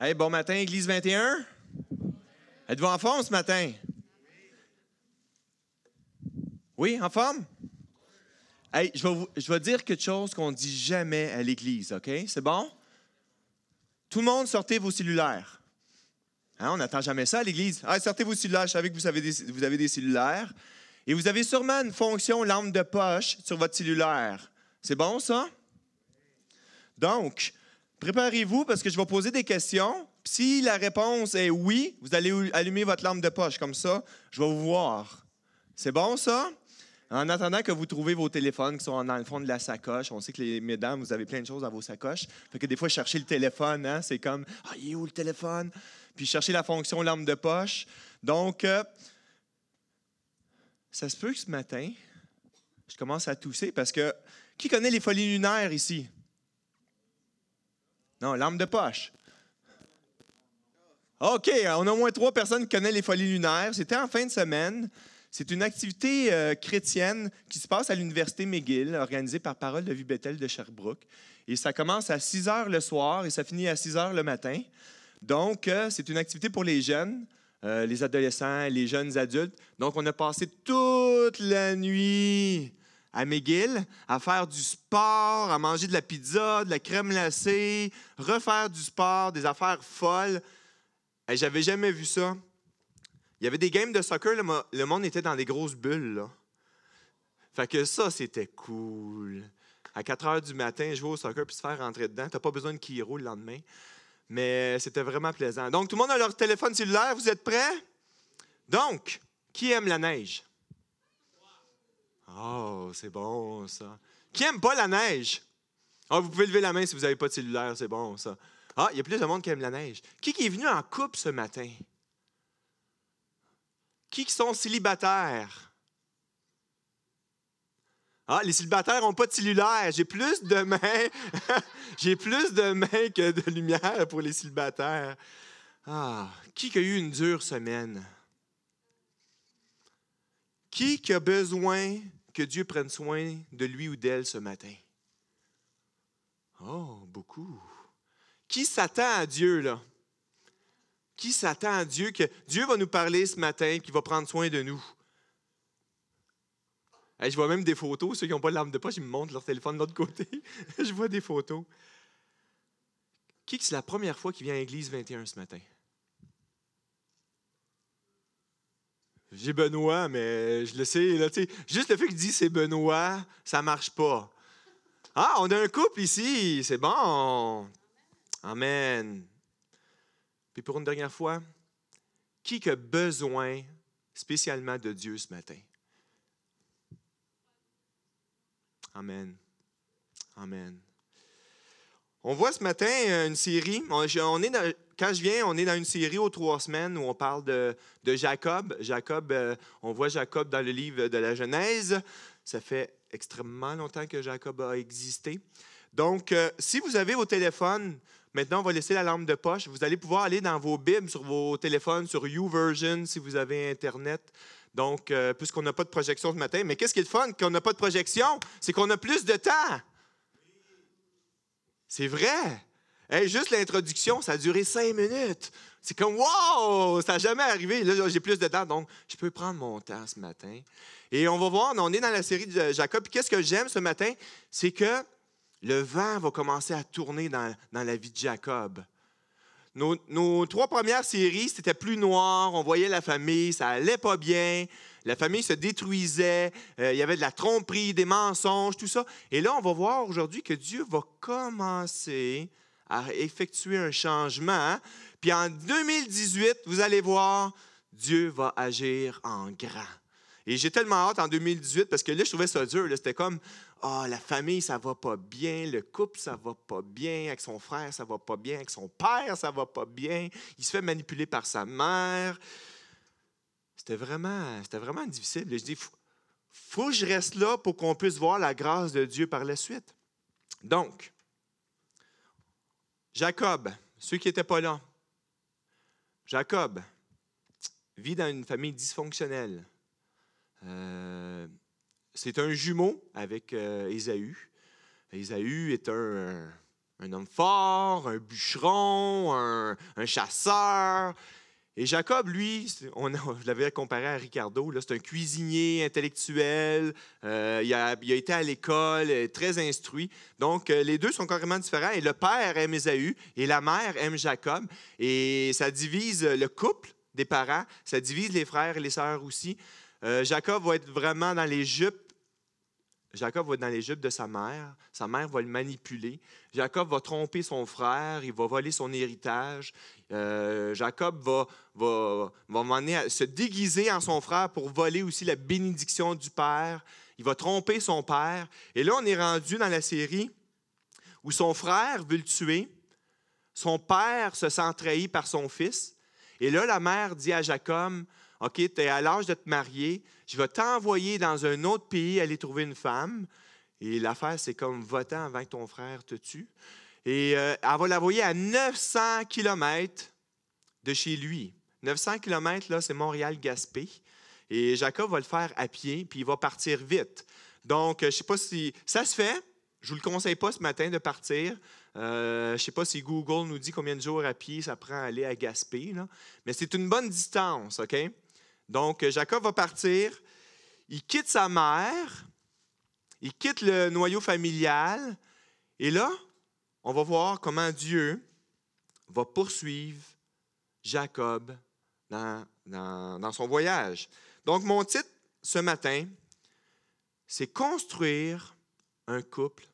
Hey, bon matin, Église 21. Êtes-vous en forme ce matin? Oui, en forme? Hey, je vais, dire quelque chose qu'on ne dit jamais à l'Église, OK? C'est bon? Tout le monde, sortez vos cellulaires. Hein, on n'attend jamais ça à l'Église. Ah, sortez vos cellulaires, je savais que vous avez, des, vous avez des cellulaires. Et vous avez sûrement une fonction lampe de poche sur votre cellulaire. C'est bon, ça? Donc, préparez-vous parce que je vais poser des questions. Si la réponse est oui, vous allez allumer votre lampe de poche comme ça. Je vais vous voir. C'est bon, ça? En attendant que vous trouvez vos téléphones qui sont dans le fond de la sacoche, on sait que les mesdames, vous avez plein de choses dans vos sacoches. Fait que des fois, chercher le téléphone, hein, c'est comme Ah, il est où le téléphone? Puis chercher la fonction lampe de poche. Donc, euh, ça se peut que ce matin, je commence à tousser parce que qui connaît les folies lunaires ici? Non, lampe de poche. OK, on a au moins trois personnes qui connaissent les folies lunaires. C'était en fin de semaine. C'est une activité euh, chrétienne qui se passe à l'Université McGill, organisée par Parole de Vie Bethel de Sherbrooke. Et ça commence à 6 heures le soir et ça finit à 6 heures le matin. Donc, euh, c'est une activité pour les jeunes, euh, les adolescents, les jeunes adultes. Donc, on a passé toute la nuit à McGill à faire du sport, à manger de la pizza, de la crème glacée, refaire du sport, des affaires folles. Et j'avais jamais vu ça. Il y avait des games de soccer, le, monde était dans des grosses bulles. Fait que ça, c'était cool. À 4 heures du matin, jouer au soccer puis se faire rentrer dedans. Tu n'as pas besoin de Kiro le lendemain. Mais c'était vraiment plaisant. Donc, tout le monde a leur téléphone cellulaire. Vous êtes prêts? Donc, qui aime la neige? Oh, c'est bon ça. Qui aime pas la neige? Oh, vous pouvez lever la main si vous n'avez pas de cellulaire, c'est bon ça. Ah, il y a plus de monde qui aime la neige. Qui est venu en couple ce matin? Qui sont célibataires? Ah, les célibataires n'ont pas de cellulaire. J'ai plus de mains. J'ai plus de mains que de lumière pour les célibataires. Ah, qui a eu une dure semaine? Qui a besoin que Dieu prenne soin de lui ou d'elle ce matin? Oh, beaucoup. Qui s'attend à Dieu, là? Qui s'attend à Dieu que Dieu va nous parler ce matin, qu'il va prendre soin de nous? je vois même des photos. Ceux qui n'ont pas de lampe de poche, ils me montrent leur téléphone de l'autre côté. je vois des photos. Qui c'est la première fois qui vient à l'église 21 ce matin? J'ai Benoît, mais je le sais. Là, juste le fait qu'il dit c'est Benoît, ça marche pas. Ah, on a un couple ici, c'est bon. Amen. Puis pour une dernière fois, qui a besoin spécialement de Dieu ce matin? Amen. Amen. On voit ce matin une série. On est quand je viens, on est dans une série aux trois semaines où on parle de, Jacob. Jacob, euh, on voit Jacob dans le livre de la Genèse. Ça fait extrêmement longtemps que Jacob a existé. Donc, euh, si vous avez vos téléphones, Maintenant, on va laisser la lampe de poche. Vous allez pouvoir aller dans vos Bibles, sur vos téléphones, sur YouVersion, si vous avez Internet. Donc, euh, puisqu'on n'a pas de projection ce matin. Mais qu'est-ce qui est le fun? Qu'on n'a pas de projection? C'est qu'on a plus de temps. C'est vrai. juste l'introduction, ça a duré cinq minutes. C'est comme, wow, ça n'a jamais arrivé. Là, j'ai plus de temps, donc je peux prendre mon temps ce matin. Et on va voir, on est dans la série de Jacob. Qu'est-ce que j'aime ce matin? C'est que le vent va commencer à tourner dans, la vie de Jacob. Nos, trois premières séries, c'était plus noir, on voyait la famille, ça allait pas bien, la famille se détruisait, euh, il y avait de la tromperie, des mensonges, tout ça. Et là, on va voir aujourd'hui que Dieu va commencer à effectuer un changement. Puis en 2018, vous allez voir, Dieu va agir en grand. Et j'ai tellement hâte en 2018 parce que là, je trouvais ça dur. C'était comme, ah, la famille, ça va pas bien, le couple, ça va pas bien, avec son frère, ça va pas bien, avec son père, ça va pas bien, il se fait manipuler par sa mère. C'était vraiment, c'était vraiment difficile. Je dis, faut, faut que je reste là pour qu'on puisse voir la grâce de Dieu par la suite. Donc, Jacob, ceux qui n'étaient pas là, Jacob vit dans une famille dysfonctionnelle. Euh, c'est un jumeau avec euh, Ésaü. Ésaü est un, un homme fort, un bûcheron, un, un chasseur. Et Jacob, lui, on, je l'avais comparé à Ricardo, c'est un cuisinier intellectuel, euh, il, a, été à l'école, très instruit. Donc, euh, les deux sont carrément différents. Et le père aime Ésaü et la mère aime Jacob. Et ça divise le couple des parents, ça divise les frères et les sœurs aussi. Euh, Jacob va être vraiment dans les jupes Jacob va dans jupes de sa mère. Sa mère va le manipuler. Jacob va tromper son frère. Il va voler son héritage. Euh, Jacob va, va, va à se déguiser en son frère pour voler aussi la bénédiction du père. Il va tromper son père. Et là, on est rendu dans la série où son frère veut le tuer. Son père se sent trahi par son fils. Et là, la mère dit à Jacob, OK, tu es à l'âge de te marier, je vais t'envoyer dans un autre pays aller trouver une femme. Et l'affaire, c'est comme votant avant que ton frère te tue. Et euh, elle va l'envoyer à 900 km de chez lui. 900 km, là, c'est Montréal-Gaspé. Et Jacob va le faire à pied, puis il va partir vite. Donc, je ne sais pas si ça se fait. Je ne vous le conseille pas ce matin de partir. Euh, je ne sais pas si Google nous dit combien de jours à pied ça prend à aller à Gaspé, mais c'est une bonne distance, OK? Donc, Jacob va partir, il quitte sa mère, il quitte le noyau familial, et là, on va voir comment Dieu va poursuivre Jacob dans, dans son voyage. Donc, mon titre ce matin, c'est construire un couple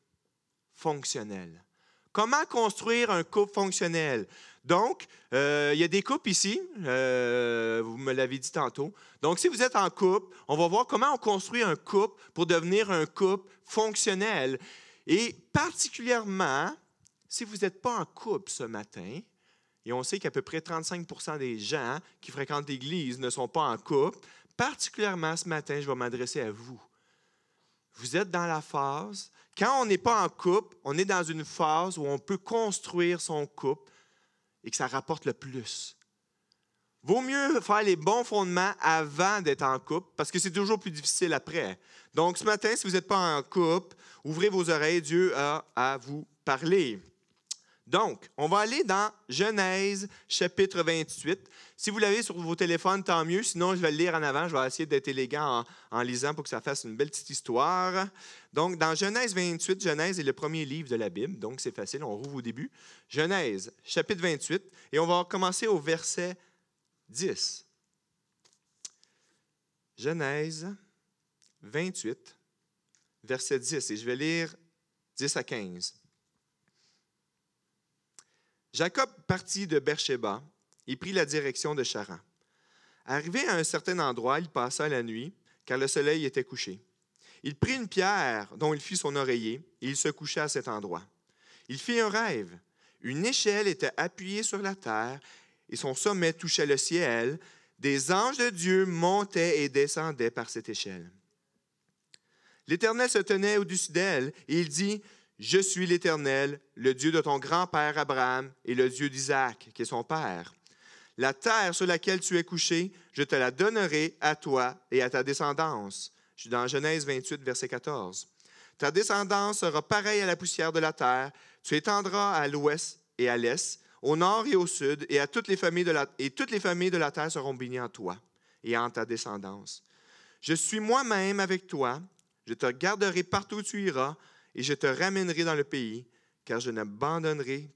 fonctionnel. Comment construire un couple fonctionnel? Donc, euh, il y a des couples ici, euh, vous me l'avez dit tantôt. Donc, si vous êtes en couple, on va voir comment on construit un couple pour devenir un couple fonctionnel. Et particulièrement, si vous n'êtes pas en couple ce matin, et on sait qu'à peu près 35% des gens qui fréquentent l'Église ne sont pas en couple, particulièrement ce matin, je vais m'adresser à vous. Vous êtes dans la phase, quand on n'est pas en couple, on est dans une phase où on peut construire son couple et que ça rapporte le plus. Vaut mieux faire les bons fondements avant d'être en couple parce que c'est toujours plus difficile après. Donc, ce matin, si vous n'êtes pas en couple, ouvrez vos oreilles, Dieu a à vous parler. Donc, on va aller dans Genèse chapitre 28. Si vous l'avez sur vos téléphones, tant mieux. Sinon, je vais le lire en avant. Je vais essayer d'être élégant en, lisant pour que ça fasse une belle petite histoire. Donc, dans Genèse 28, Genèse est le premier livre de la Bible. Donc, c'est facile. On rouvre au début. Genèse chapitre 28. Et on va commencer au verset 10. Genèse 28, verset 10. Et je vais lire 10 à 15. Jacob partit de Beersheba et prit la direction de Charan. Arrivé à un certain endroit, il passa la nuit, car le soleil était couché. Il prit une pierre dont il fit son oreiller, et il se coucha à cet endroit. Il fit un rêve. Une échelle était appuyée sur la terre, et son sommet touchait le ciel. Des anges de Dieu montaient et descendaient par cette échelle. L'Éternel se tenait au-dessus d'elle, et il dit, je suis l'Éternel, le Dieu de ton grand-père Abraham et le Dieu d'Isaac, qui est son père. La terre sur laquelle tu es couché, je te la donnerai à toi et à ta descendance. Je suis dans Genèse 28, verset 14. Ta descendance sera pareille à la poussière de la terre. Tu étendras à l'ouest et à l'est, au nord et au sud, et, à toutes les familles de la, et toutes les familles de la terre seront bénies en toi et en ta descendance. Je suis moi-même avec toi. Je te garderai partout où tu iras et je te ramènerai dans le pays, car je n'abandonnerai,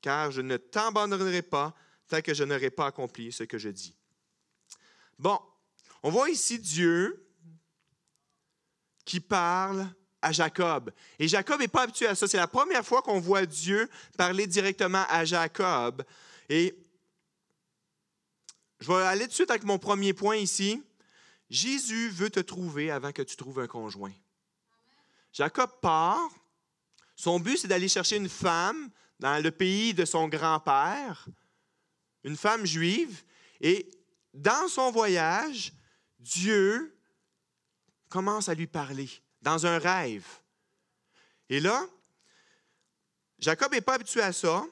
car je ne t'abandonnerai pas tant que je n'aurai pas accompli ce que je dis. Bon, on voit ici Dieu qui parle à Jacob. Et Jacob n'est pas habitué à ça. C'est la première fois qu'on voit Dieu parler directement à Jacob. Et je vais aller de suite avec mon premier point ici. Jésus veut te trouver avant que tu trouves un conjoint. Jacob part. Son but, c'est d'aller chercher une femme dans le pays de son grand-père, une femme juive. Et dans son voyage, Dieu commence à lui parler dans un rêve. Et là, Jacob n'est pas habitué à ça.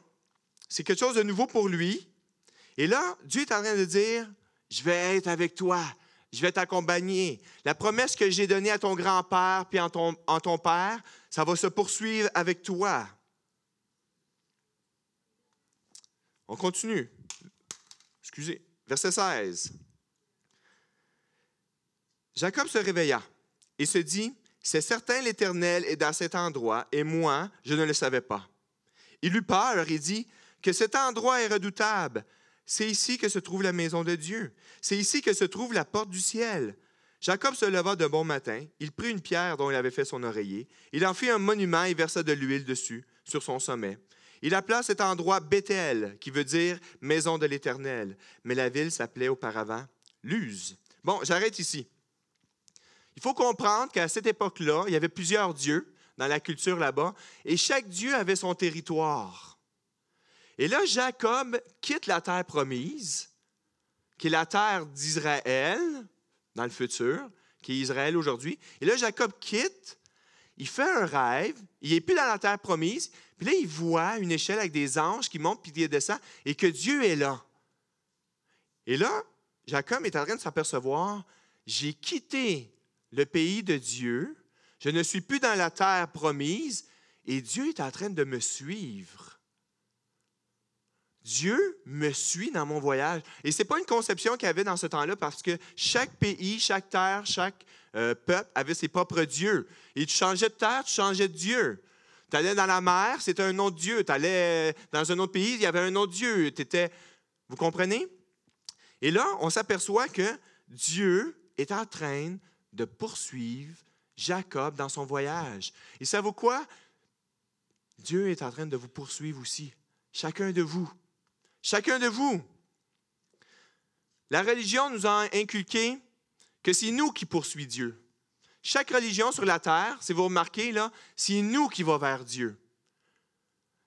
C'est quelque chose de nouveau pour lui. Et là, Dieu est en train de dire, je vais être avec toi je vais t'accompagner. La promesse que j'ai donnée à ton grand-père puis en ton, ton père, ça va se poursuivre avec toi. On continue. Excusez. Verset 16. Jacob se réveilla et se dit, C'est certain l'Éternel est dans cet endroit, et moi, je ne le savais pas. Il eut peur et dit, Que cet endroit est redoutable. C'est ici que se trouve la maison de Dieu. C'est ici que se trouve la porte du ciel. Jacob se leva de bon matin, il prit une pierre dont il avait fait son oreiller, il en fit un monument et versa de l'huile dessus, sur son sommet. Il appela cet endroit Bethel, qui veut dire maison de l'Éternel, mais la ville s'appelait auparavant Luz. Bon, j'arrête ici. Il faut comprendre qu'à cette époque-là, il y avait plusieurs dieux dans la culture là-bas, et chaque dieu avait son territoire. Et là, Jacob quitte la terre promise, qui est la terre d'Israël dans le futur, qui est Israël aujourd'hui. Et là, Jacob quitte, il fait un rêve, il n'est plus dans la terre promise, puis là, il voit une échelle avec des anges qui montent puis qui descendent, et que Dieu est là. Et là, Jacob est en train de s'apercevoir, j'ai quitté le pays de Dieu, je ne suis plus dans la terre promise et Dieu est en train de me suivre. Dieu me suit dans mon voyage. Et ce n'est pas une conception qu'il y avait dans ce temps-là parce que chaque pays, chaque terre, chaque euh, peuple avait ses propres dieux. Et tu changeais de terre, tu changeais de Dieu. Tu allais dans la mer, c'était un autre Dieu. Tu allais dans un autre pays, il y avait un autre Dieu. Étais... Vous comprenez? Et là, on s'aperçoit que Dieu est en train de poursuivre Jacob dans son voyage. Et ça vaut quoi? Dieu est en train de vous poursuivre aussi. Chacun de vous. Chacun de vous. La religion nous a inculqué que c'est nous qui poursuivons Dieu. Chaque religion sur la terre, si vous remarquez, là, c'est nous qui va vers Dieu.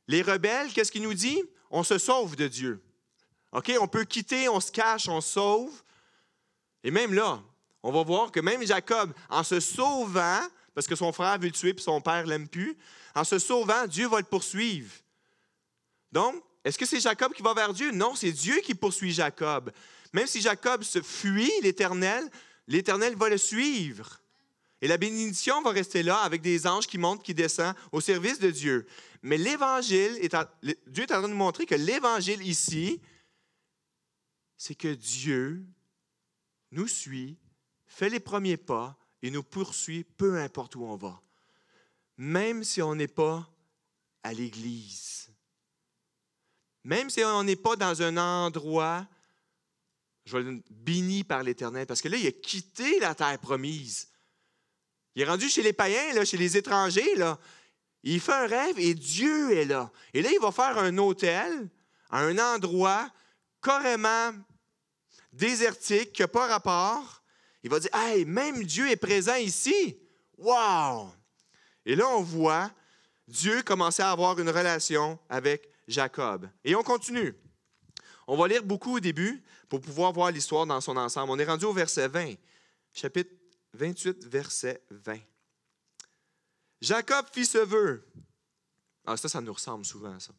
Les rebelles, qu'est-ce qu'il nous dit? On se sauve de Dieu. OK? On peut quitter, on se cache, on se sauve. Et même là, on va voir que même Jacob, en se sauvant, parce que son frère veut le tuer et son père l'aime plus, en se sauvant, Dieu va le poursuivre. Donc, est-ce que c'est Jacob qui va vers Dieu? Non, c'est Dieu qui poursuit Jacob. Même si Jacob se fuit l'Éternel, l'Éternel va le suivre. Et la bénédiction va rester là avec des anges qui montent, qui descendent au service de Dieu. Mais l'Évangile, Dieu est en train de nous montrer que l'Évangile ici, c'est que Dieu nous suit fait les premiers pas et nous poursuit peu importe où on va, même si on n'est pas à l'Église, même si on n'est pas dans un endroit je vais béni par l'Éternel, parce que là, il a quitté la terre promise. Il est rendu chez les païens, chez les étrangers. Il fait un rêve et Dieu est là. Et là, il va faire un hôtel à un endroit carrément désertique, qui n'a pas rapport, il va dire Hey, même Dieu est présent ici. Wow! Et là, on voit Dieu commencer à avoir une relation avec Jacob. Et on continue. On va lire beaucoup au début pour pouvoir voir l'histoire dans son ensemble. On est rendu au verset 20, chapitre 28, verset 20. Jacob fit ce vœu. Ah, ça, ça nous ressemble souvent, ça.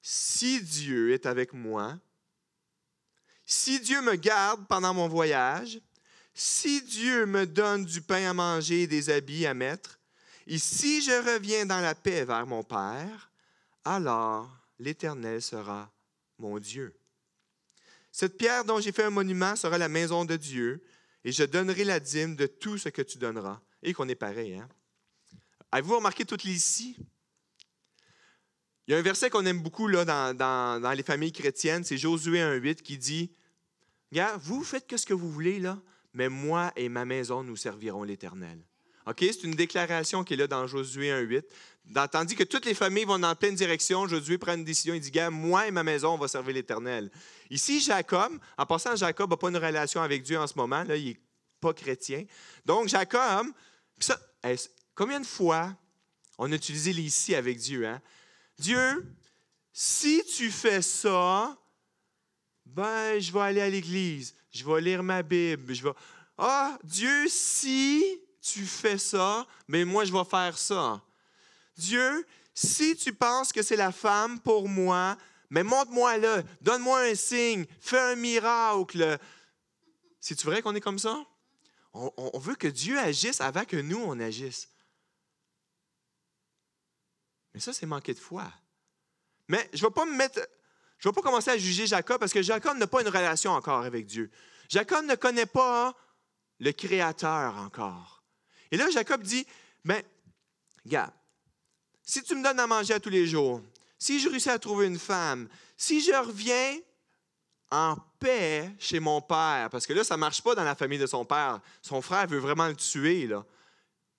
Si Dieu est avec moi, si Dieu me garde pendant mon voyage, si Dieu me donne du pain à manger et des habits à mettre, et si je reviens dans la paix vers mon Père, alors l'Éternel sera mon Dieu. Cette pierre dont j'ai fait un monument sera la maison de Dieu, et je donnerai la dîme de tout ce que tu donneras. Et qu'on est pareil, hein? Avez-vous remarqué toutes les ici? Il y a un verset qu'on aime beaucoup là, dans, dans, les familles chrétiennes, c'est Josué 1,8 qui dit Regarde, vous faites que ce que vous voulez, là, mais moi et ma maison, nous servirons l'Éternel. OK? C'est une déclaration qui est là dans Josué 1.8. Tandis que toutes les familles vont dans pleine direction, Josué prend une décision, il dit, gars, moi et ma maison, on va servir l'Éternel. Ici, Jacob, en passant, Jacob n'a pas une relation avec Dieu en ce moment, là, il n'est pas chrétien. Donc, Jacob, ça, combien de fois on a utilisé l'ici avec Dieu? Hein? Dieu, si tu fais ça, ben, je vais aller à l'église je vais lire ma Bible, je vais... Ah, Dieu, si tu fais ça, mais moi, je vais faire ça. Dieu, si tu penses que c'est la femme pour moi, mais montre-moi là, donne-moi un signe, fais un miracle. C'est-tu vrai qu'on est comme ça? On, veut que Dieu agisse avant que nous, on agisse. Mais ça, c'est manquer de foi. Mais je ne vais pas me mettre Je vais pas commencer à juger Jacob parce que Jacob n'a pas une relation encore avec Dieu. Jacob ne connaît pas le Créateur encore. Et là, Jacob dit, ben, regarde, si tu me donnes à manger à tous les jours, si je réussis à trouver une femme, si je reviens en paix chez mon père, parce que là, ça ne marche pas dans la famille de son père. Son frère veut vraiment le tuer.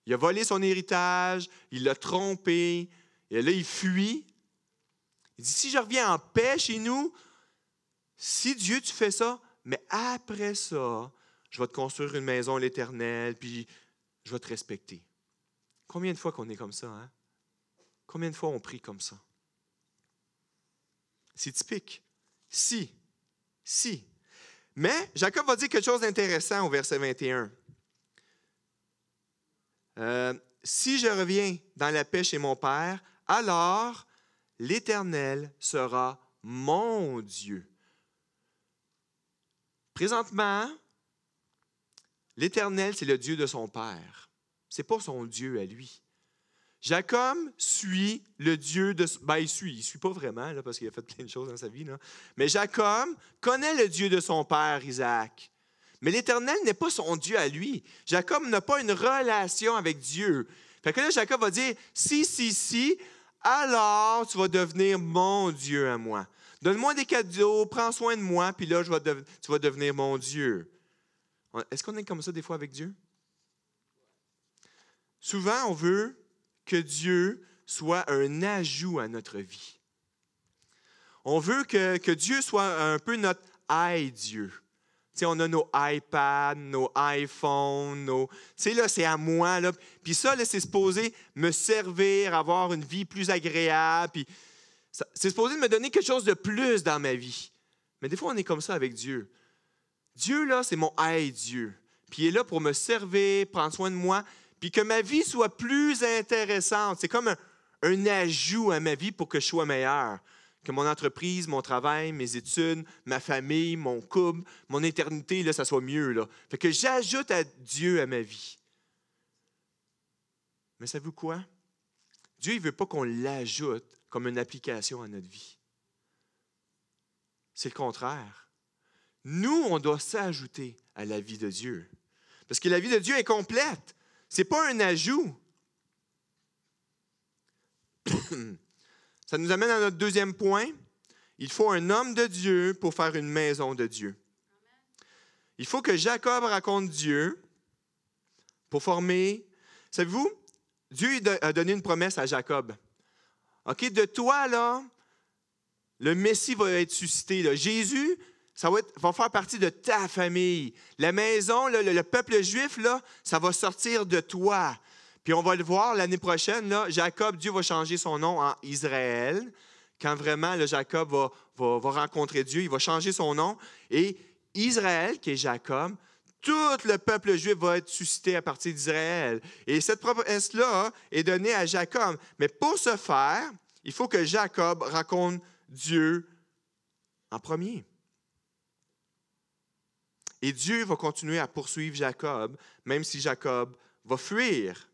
Il a volé son héritage, il l'a trompé, et là, il fuit. Il dit, si je reviens en paix chez nous, si Dieu, tu fais ça, mais après ça, je vais te construire une maison à l'éternel, puis je vais te respecter. Combien de fois qu'on est comme ça, hein? Combien de fois on prie comme ça? C'est typique. Si, si. Mais Jacob va dire quelque chose d'intéressant au verset 21. Euh, si je reviens dans la paix chez mon Père, alors l'Éternel sera mon Dieu. Présentement, l'Éternel, c'est le Dieu de son Père. Ce n'est pas son Dieu à lui. Jacob suit le Dieu de... Ben, il suit, il suit pas vraiment, parce qu'il a fait plein de choses dans sa vie. Là. Mais Jacob connaît le Dieu de son père, Isaac. Mais l'Éternel n'est pas son Dieu à lui. Jacob n'a pas une relation avec Dieu. Fait que là, Jacob va dire, si, si, si, alors tu vas devenir mon Dieu à moi. Donne-moi des cadeaux, prends soin de moi, puis là, je vais tu vas devenir mon Dieu. Est-ce qu'on est comme ça des fois avec Dieu? Souvent, on veut que Dieu soit un ajout à notre vie. On veut que, Dieu soit un peu notre aïe-Dieu. on a nos iPads, nos iPhones, nos. Tu là, c'est à moi. Là. Puis ça, c'est supposé me servir, avoir une vie plus agréable. C'est supposé me donner quelque chose de plus dans ma vie. Mais des fois, on est comme ça avec Dieu. Dieu, là, c'est mon aïe-Dieu. Puis il est là pour me servir, prendre soin de moi puis que ma vie soit plus intéressante. C'est comme un, ajout à ma vie pour que je sois meilleur. Que mon entreprise, mon travail, mes études, ma famille, mon couple, mon éternité, là, ça soit mieux. Là. Fait que j'ajoute à Dieu à ma vie. Mais savez-vous quoi? Dieu ne veut pas qu'on l'ajoute comme une application à notre vie. C'est le contraire. Nous, on doit s'ajouter à la vie de Dieu. Parce que la vie de Dieu est complète. Ce n'est pas un ajout. Ça nous amène à notre deuxième point. Il faut un homme de Dieu pour faire une maison de Dieu. Il faut que Jacob raconte Dieu pour former. Savez-vous, Dieu a donné une promesse à Jacob. OK, de toi, là, le Messie va être suscité. Jésus, ça va, faire partie de ta famille. La maison, le, peuple juif, là, ça va sortir de toi. Puis on va le voir l'année prochaine, là, Jacob, Dieu va changer son nom en Israël. Quand vraiment le Jacob va, va, rencontrer Dieu, il va changer son nom. Et Israël, qui est Jacob, tout le peuple juif va être suscité à partir d'Israël. Et cette promesse-là est donnée à Jacob. Mais pour ce faire, il faut que Jacob raconte Dieu en premier. Et Dieu va continuer à poursuivre Jacob, même si Jacob va fuir.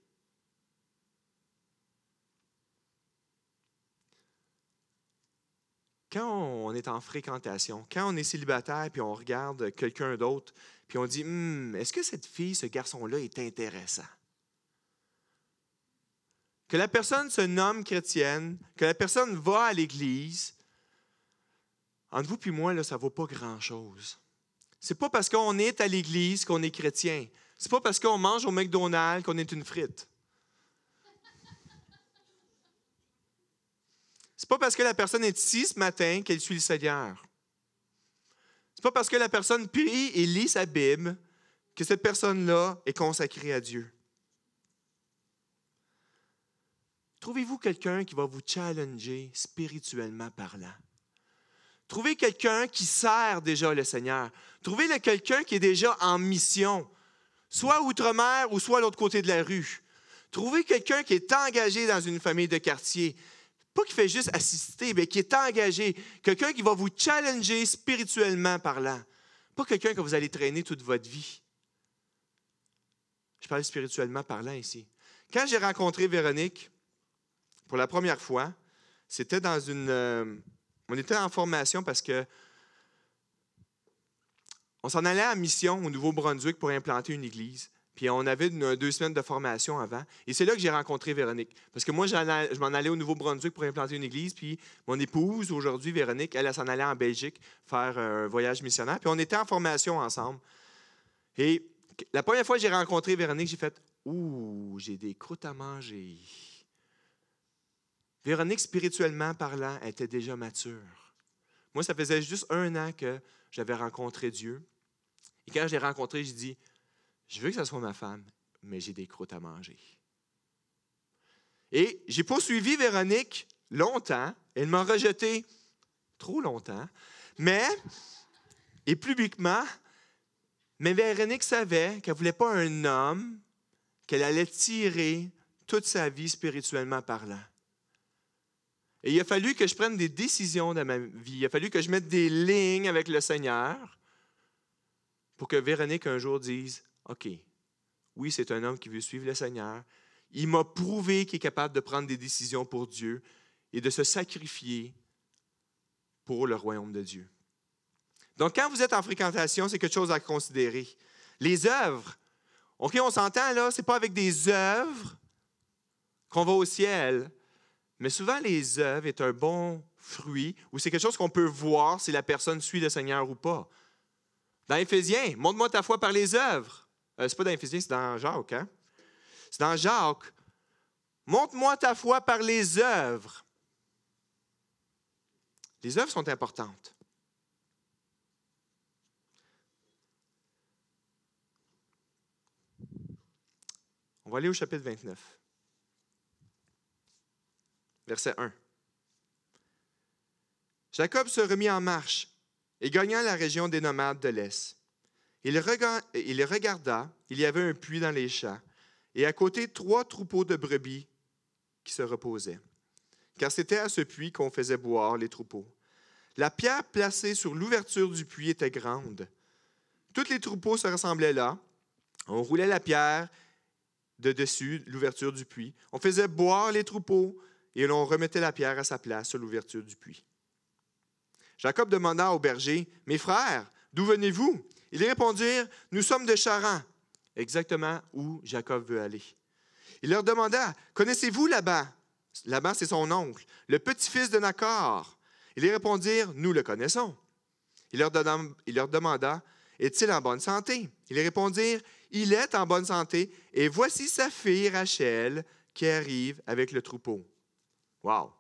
Quand on est en fréquentation, quand on est célibataire, puis on regarde quelqu'un d'autre, puis on dit, hum, est-ce que cette fille, ce garçon-là est intéressant? Que la personne se nomme chrétienne, que la personne va à l'église, entre vous et moi, ça ne vaut pas grand-chose. C'est pas parce qu'on est à l'église qu'on est chrétien. C'est pas parce qu'on mange au McDonald's qu'on est une frite. C'est pas parce que la personne est ici ce matin qu'elle suit le Seigneur. C'est pas parce que la personne prie et lit sa Bible que cette personne-là est consacrée à Dieu. Trouvez-vous quelqu'un qui va vous challenger spirituellement parlant? Trouvez quelqu'un qui sert déjà le Seigneur. Trouvez quelqu'un qui est déjà en mission, soit outre-mer ou soit à l'autre côté de la rue. Trouvez quelqu'un qui est engagé dans une famille de quartier. Pas qui fait juste assister, mais qui est engagé. Quelqu'un qui va vous challenger spirituellement parlant. Pas quelqu'un que vous allez traîner toute votre vie. Je parle spirituellement parlant ici. Quand j'ai rencontré Véronique pour la première fois, c'était dans une, euh, on était en formation parce que on s'en allait en mission au Nouveau-Brunswick pour implanter une église. Puis on avait deux semaines de formation avant. Et c'est là que j'ai rencontré Véronique. Parce que moi, je m'en allais au Nouveau-Brunswick pour implanter une église. Puis mon épouse, aujourd'hui, Véronique, elle, elle s'en allait en Belgique faire un voyage missionnaire. Puis on était en formation ensemble. Et la première fois que j'ai rencontré Véronique, j'ai fait Ouh, j'ai des croûtes à manger. Véronique, spirituellement parlant, était déjà mature. Moi, ça faisait juste un an que j'avais rencontré Dieu. Et quand je l'ai rencontré, j'ai dit je veux que ce soit ma femme, mais j'ai des croûtes à manger. Et j'ai poursuivi Véronique longtemps. Elle m'a rejeté trop longtemps. Mais, et publiquement, mais Véronique savait qu'elle ne voulait pas un homme qu'elle allait tirer toute sa vie spirituellement parlant. Et il a fallu que je prenne des décisions dans ma vie. Il a fallu que je mette des lignes avec le Seigneur pour que Véronique un jour dise OK, oui, c'est un homme qui veut suivre le Seigneur. Il m'a prouvé qu'il est capable de prendre des décisions pour Dieu et de se sacrifier pour le royaume de Dieu. Donc, quand vous êtes en fréquentation, c'est quelque chose à considérer. Les œuvres, OK, on s'entend là, ce n'est pas avec des œuvres qu'on va au ciel, mais souvent les œuvres est un bon fruit ou c'est quelque chose qu'on peut voir si la personne suit le Seigneur ou pas. Dans Éphésiens, montre-moi ta foi par les œuvres. Euh, c'est pas dans Éphésiens, c'est dans Jacques. Hein? C'est dans Jacques. Montre-moi ta foi par les œuvres. Les œuvres sont importantes. On va aller au chapitre 29. Verset 1. Jacob se remit en marche et gagna la région des nomades de l'Est. Il, regarda, il y avait un puits dans les champs, et à côté trois troupeaux de brebis qui se reposaient. Car c'était à ce puits qu'on faisait boire les troupeaux. La pierre placée sur l'ouverture du puits était grande. Tous les troupeaux se rassemblaient là. On roulait la pierre de dessus l'ouverture du puits. On faisait boire les troupeaux et l'on remettait la pierre à sa place sur l'ouverture du puits. Jacob demanda au berger, Mes frères, d'où venez-vous ils répondirent, Nous sommes de Charan, exactement où Jacob veut aller. Il leur demanda, Connaissez-vous Laban Laban, c'est son oncle, le petit-fils de Nacor. Ils répondirent, Nous le connaissons. Il leur, demanda, Est-il en bonne santé Ils répondirent, Il est en bonne santé, et voici sa fille Rachel qui arrive avec le troupeau. Wow!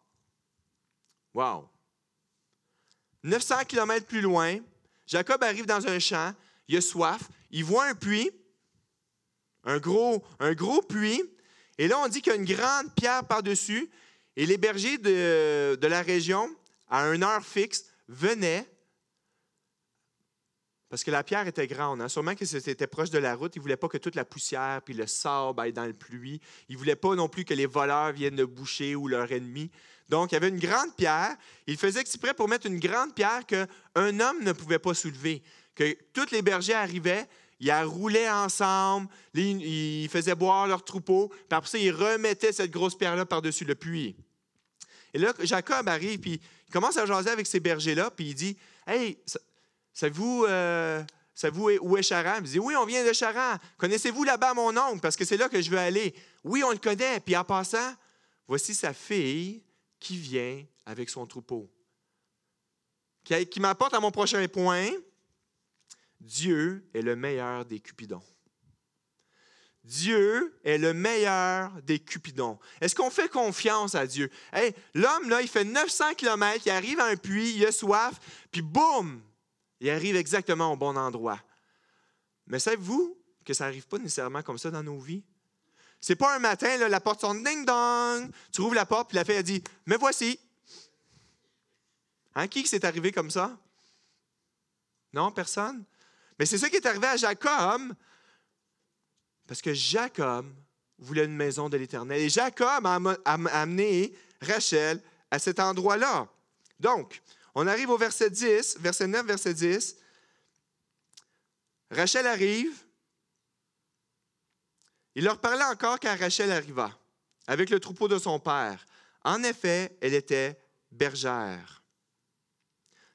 Wow! 900 kilomètres plus loin, Jacob arrive dans un champ, il a soif, il voit un puits, un gros, un gros puits, et là on dit qu'il y a une grande pierre par-dessus, et les bergers de, la région, à une heure fixe, venaient, parce que la pierre était grande, hein. sûrement que c'était proche de la route, ils ne voulaient pas que toute la poussière puis le sable aille dans le pluie, ils ne voulaient pas non plus que les voleurs viennent le boucher ou leur ennemi. Donc, il y avait une grande pierre. Il faisait exprès pour mettre une grande pierre qu'un homme ne pouvait pas soulever que tous les bergers arrivaient, ils roulaient ensemble, ils faisaient boire leurs troupeaux, puis après ça, ils remettaient cette grosse pierre-là par-dessus le puits. Et là, Jacob arrive, puis il commence à jaser avec ces bergers-là, puis il dit Hey, savez-vous euh, où est Charan? Il dit Oui, on vient de Charan. Connaissez-vous là-bas mon oncle? Parce que c'est là que je veux aller. Oui, on le connaît. Puis en passant, voici sa fille qui vient avec son troupeau. Qui, m'apporte à mon prochain point. Dieu est le meilleur des Cupidons. Dieu est le meilleur des Cupidons. Est-ce qu'on fait confiance à Dieu? L'homme, là, il fait 900 km, il arrive à un puits, il a soif, puis boum, il arrive exactement au bon endroit. Mais savez-vous que ça n'arrive pas nécessairement comme ça dans nos vies? C'est pas un matin, la porte sonne ding-dong, tu ouvres la porte, puis la fille a dit Me voici. Hein, qui s'est arrivé comme ça? Non, personne? Mais c'est ça qui est arrivé à Jacob, parce que Jacob voulait une maison de l'Éternel. Et Jacob a, amené Rachel à cet endroit-là. Donc, on arrive au verset 10, verset 9, verset 10. Rachel arrive. Il leur parlait encore quand Rachel arriva, avec le troupeau de son père. En effet, elle était bergère.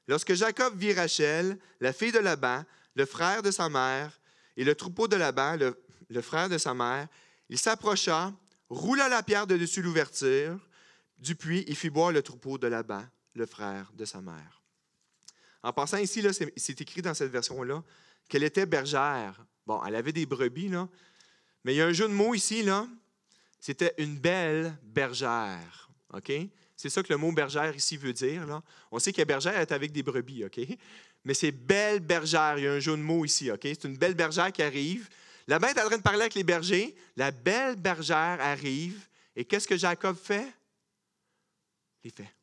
Lorsque Jacob vit Rachel, la fille de Laban, le frère de sa mère, et le troupeau de Laban, le, le frère de sa mère, il s'approcha, roula la pierre de dessus l'ouverture du puits et fit boire le troupeau de Laban, le frère de sa mère. En passant ici, c'est écrit dans cette version-là qu'elle était bergère. Bon, elle avait des brebis, là, mais il y a un jeu de mots ici, là. C'était une belle bergère. OK? C'est ça que le mot bergère ici veut dire. Là. On sait que bergère est avec des brebis, OK? Mais c'est belle bergère. Il y a un jeu de mots ici, OK? C'est une belle bergère qui arrive. La bête est en train de parler avec les bergers. La belle bergère arrive. Et qu'est-ce que Jacob fait? Il fait.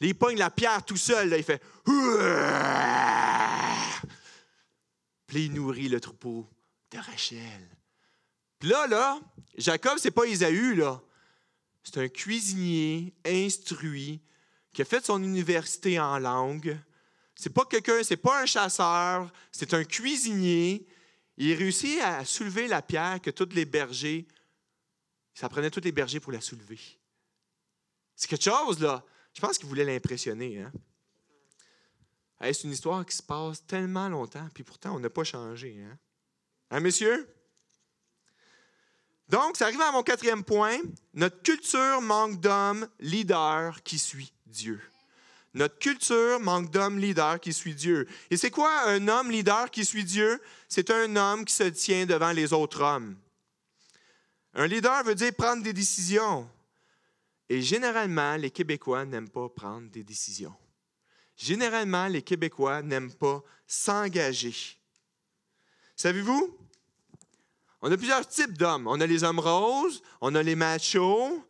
Il pogne la pierre tout seul. Là. Il fait. Puis il nourrit le troupeau de Rachel. Puis là, là, Jacob, c'est pas Ésaü, là. C'est un cuisinier instruit qui a fait son université en langue. C'est pas quelqu'un, c'est pas un chasseur, c'est un cuisinier. Il réussit à soulever la pierre que tous les bergers, ça prenait tous les bergers pour la soulever. C'est quelque chose, là. Je pense qu'il voulait l'impressionner. Hein? c'est une histoire qui se passe tellement longtemps, puis pourtant, on n'a pas changé. Hein, hein messieurs? Donc, ça arrive à mon quatrième point. Notre culture manque d'hommes leaders qui suit Dieu. Notre culture manque d'hommes leaders qui suit Dieu. Et c'est quoi un homme leader qui suit Dieu? C'est un homme qui se tient devant les autres hommes. Un leader veut dire prendre des décisions. Et généralement, les Québécois n'aiment pas prendre des décisions. Généralement, les Québécois n'aiment pas s'engager. Savez-vous? On a plusieurs types d'hommes. On a les hommes roses, on a les machos.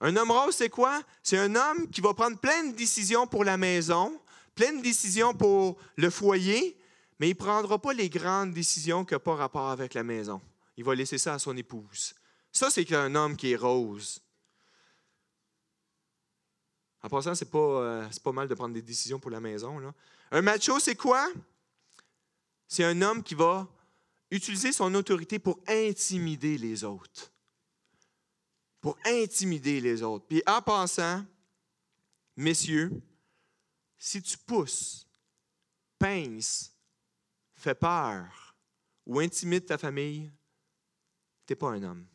Un homme rose, c'est quoi? C'est un homme qui va prendre plein de décisions pour la maison, plein de décisions pour le foyer, mais il ne prendra pas les grandes décisions qui n'ont pas rapport avec la maison. Il va laisser ça à son épouse. Ça, c'est un homme qui est rose. En passant, c'est pas, euh, pas mal de prendre des décisions pour la maison. Un macho, c'est quoi? C'est un homme qui va utiliser son autorité pour intimider les autres. Pour intimider les autres. Puis en passant, messieurs, si tu pousses, pinces, fais peur ou intimides ta famille, tu n'es pas un homme.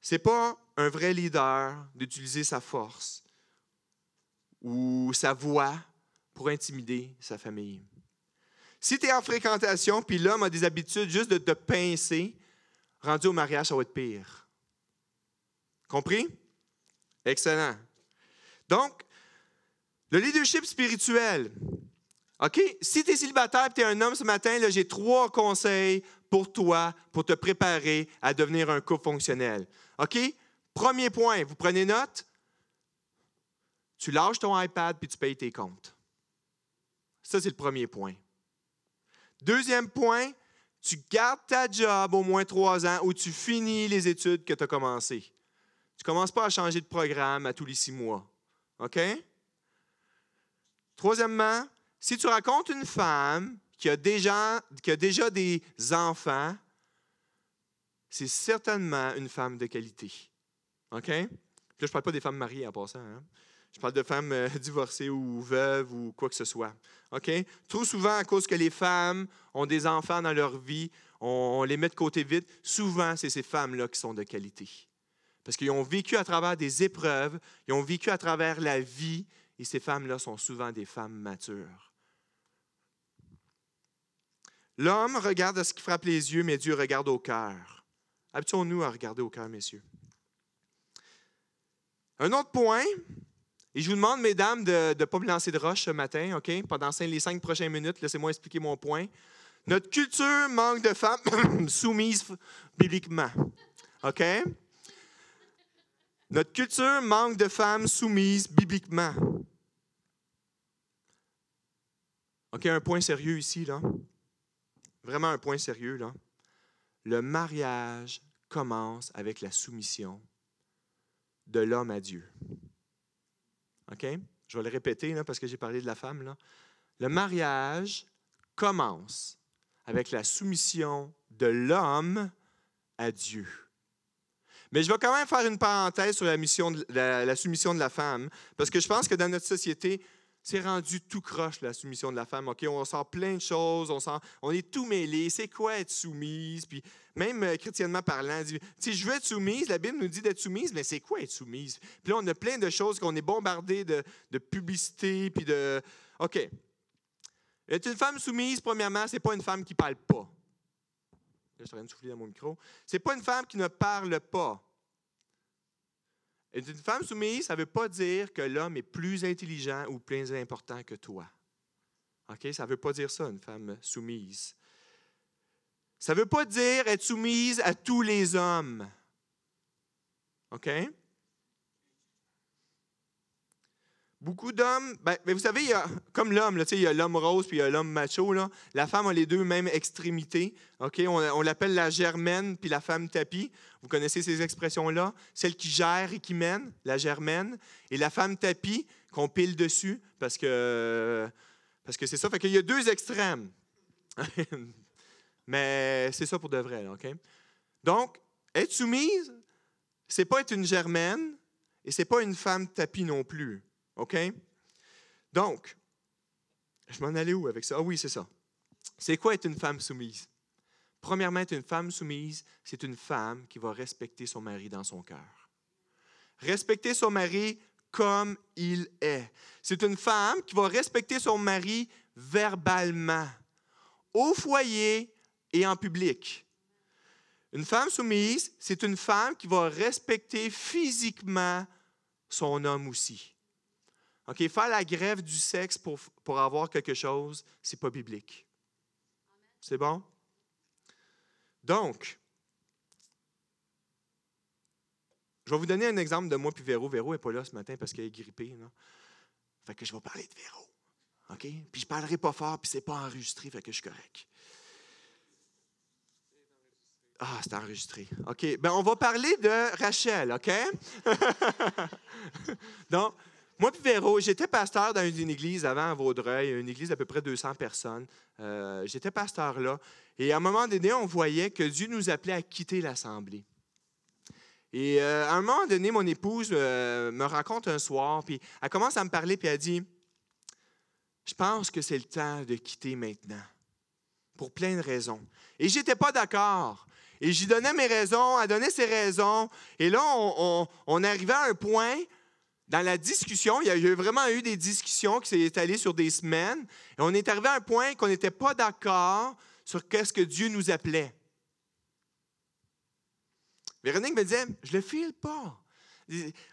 Ce n'est pas un vrai leader d'utiliser sa force ou sa voix pour intimider sa famille. Si tu es en fréquentation, puis l'homme a des habitudes juste de te pincer, rendu au mariage, ça va être pire. Compris? Excellent. Donc, le leadership spirituel. OK? Si tu es célibataire et tu es un homme ce matin, j'ai trois conseils pour toi pour te préparer à devenir un couple fonctionnel. OK? Premier point, vous prenez note? Tu lâches ton iPad puis tu payes tes comptes. Ça, c'est le premier point. Deuxième point, tu gardes ta job au moins trois ans ou tu finis les études que tu as commencées. Tu ne commences pas à changer de programme à tous les six mois. OK? Troisièmement, si tu racontes une femme qui a déjà, qui a déjà des enfants, c'est certainement une femme de qualité. OK? Puis là, je ne parle pas des femmes mariées en passant. Hein? Je parle de femmes euh, divorcées ou veuves ou quoi que ce soit. OK? Trop souvent, à cause que les femmes ont des enfants dans leur vie, on, les met de côté vite. Souvent, c'est ces femmes-là qui sont de qualité. Parce qu'ils ont vécu à travers des épreuves, ils ont vécu à travers la vie, et ces femmes-là sont souvent des femmes matures. L'homme regarde à ce qui frappe les yeux, mais Dieu regarde au cœur. Habituons-nous à regarder au cœur, messieurs. Un autre point, et je vous demande, mesdames, de ne pas me lancer de roche ce matin, OK? Pendant les cinq prochaines minutes, laissez-moi expliquer mon point. Notre culture manque de femmes soumises bibliquement. OK? Notre culture manque de femmes soumises bibliquement. OK, un point sérieux ici, là. Vraiment un point sérieux, là. Le mariage commence avec la soumission de l'homme à Dieu. OK? Je vais le répéter là, parce que j'ai parlé de la femme. Le mariage commence avec la soumission de l'homme à Dieu. Mais je vais quand même faire une parenthèse sur la soumission de la femme, parce que je pense que dans notre société, c'est rendu tout croche, la soumission de la femme. On sort plein de choses, on, sent, est tout mêlé. C'est quoi être soumise? Puis même euh, chrétiennement parlant, dit, je veux être soumise, la Bible nous dit d'être soumise, mais c'est quoi être soumise? Puis là, on a plein de choses qu'on est bombardé de, de publicité, puis de... OK. Être une femme soumise, premièrement, c'est pas une femme qui parle pas. Là, je suis en train de souffler dans mon micro. C'est pas une femme qui ne parle pas. Une femme soumise, ça ne veut pas dire que l'homme est plus intelligent ou plus important que toi. OK? Ça ne veut pas dire ça, une femme soumise. Ça ne veut pas dire être soumise à tous les hommes. OK? Beaucoup d'hommes, ben, vous savez, comme l'homme, il y a l'homme rose puis il y a l'homme macho. La femme a les deux mêmes extrémités. On, l'appelle la germaine puis la femme tapis. Vous connaissez ces expressions-là? Celle qui gère et qui mène, la germaine, et la femme tapis qu'on pile dessus parce que parce que c'est ça. Fait qu'il y a deux extrêmes. Mais c'est ça pour de vrai. OK? Donc, être soumise, c'est pas être une germaine et c'est pas une femme tapis non plus. OK? Donc, je m'en allais où avec ça? Ah oui, c'est ça. C'est quoi être une femme soumise? Premièrement, être une femme soumise, c'est une femme qui va respecter son mari dans son cœur. Respecter son mari comme il est. C'est une femme qui va respecter son mari verbalement, au foyer et en public. Une femme soumise, c'est une femme qui va respecter physiquement son homme aussi. OK, faire la grève du sexe pour, pour avoir quelque chose, ce n'est pas biblique. C'est bon? Donc, je vais vous donner un exemple de moi puis Véro. Véro n'est pas là ce matin parce qu'elle est grippée. Là. Fait que je vais parler de Véro. OK? Puis je parlerai pas fort, puis ce n'est pas enregistré, fait que je suis correct. Ah, c'est enregistré. OK. Ben, on va parler de Rachel, OK? Donc, moi Véro, j'étais pasteur dans une église avant à Vaudreuil, une église d'à peu près 200 personnes. Euh, j'étais pasteur là. Et à un moment donné, on voyait que Dieu nous appelait à quitter l'assemblée. Et euh, à un moment donné, mon épouse euh, me raconte un soir, puis elle commence à me parler, puis elle dit Je pense que c'est le temps de quitter maintenant, pour plein de raisons. Et je n'étais pas d'accord. Et j'y donnais mes raisons, elle donnait ses raisons. Et là, on, on arrivait à un point dans la discussion, il y a eu vraiment eu des discussions qui s'est étalées sur des semaines, et on est arrivé à un point qu'on n'était pas d'accord sur qu'est-ce que Dieu nous appelait. Véronique me disait, je le file pas.